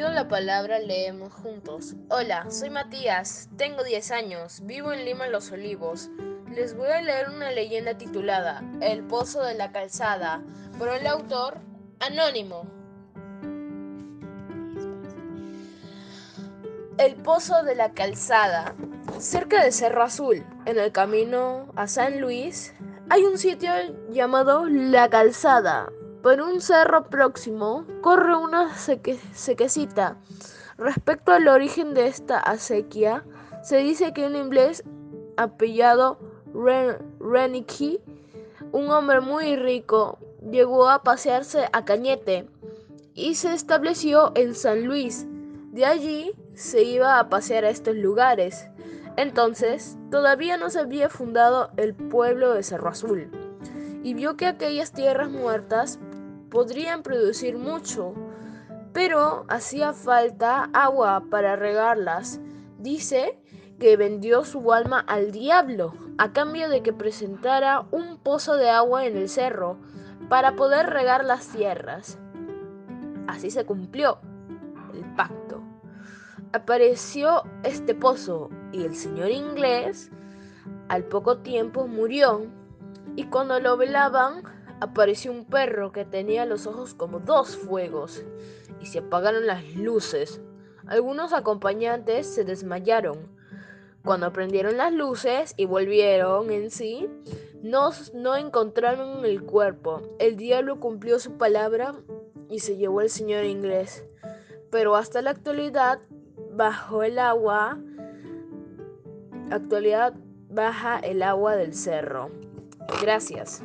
la palabra, leemos juntos. Hola, soy Matías, tengo 10 años, vivo en Lima Los Olivos. Les voy a leer una leyenda titulada El Pozo de la Calzada, por el autor Anónimo. El Pozo de la Calzada. Cerca de Cerro Azul, en el camino a San Luis, hay un sitio llamado La Calzada, por un cerro próximo corre una sequecita. Respecto al origen de esta acequia, se dice que un inglés apellado Renicky, un hombre muy rico, llegó a pasearse a Cañete y se estableció en San Luis. De allí se iba a pasear a estos lugares. Entonces, todavía no se había fundado el pueblo de Cerro Azul y vio que aquellas tierras muertas podrían producir mucho, pero hacía falta agua para regarlas. Dice que vendió su alma al diablo a cambio de que presentara un pozo de agua en el cerro para poder regar las tierras. Así se cumplió el pacto. Apareció este pozo y el señor inglés al poco tiempo murió y cuando lo velaban apareció un perro que tenía los ojos como dos fuegos y se apagaron las luces. Algunos acompañantes se desmayaron. Cuando prendieron las luces y volvieron en sí, no, no encontraron el cuerpo. El diablo cumplió su palabra y se llevó al señor inglés. Pero hasta la actualidad, bajo el agua, actualidad baja el agua del cerro. Gracias.